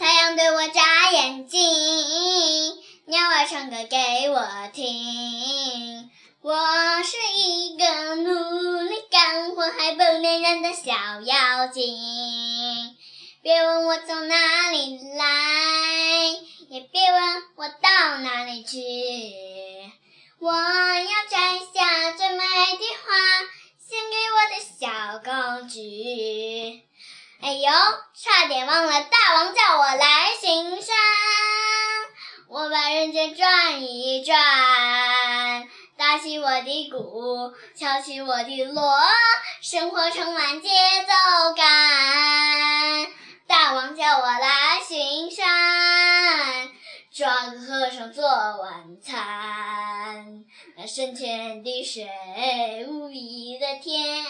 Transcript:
太阳对我眨眼睛，鸟儿唱歌给我听。我是一个努力干活还不粘人的小妖精。别问我从哪里来，也别问我到哪里去。我要摘下最美的花，献给我的小公举。哎呦，差点忘了，大王转一转，打起我的鼓，敲起我的锣，生活充满节奏感。大王叫我来巡山，抓个和尚做晚餐。那深浅的水，无比的天，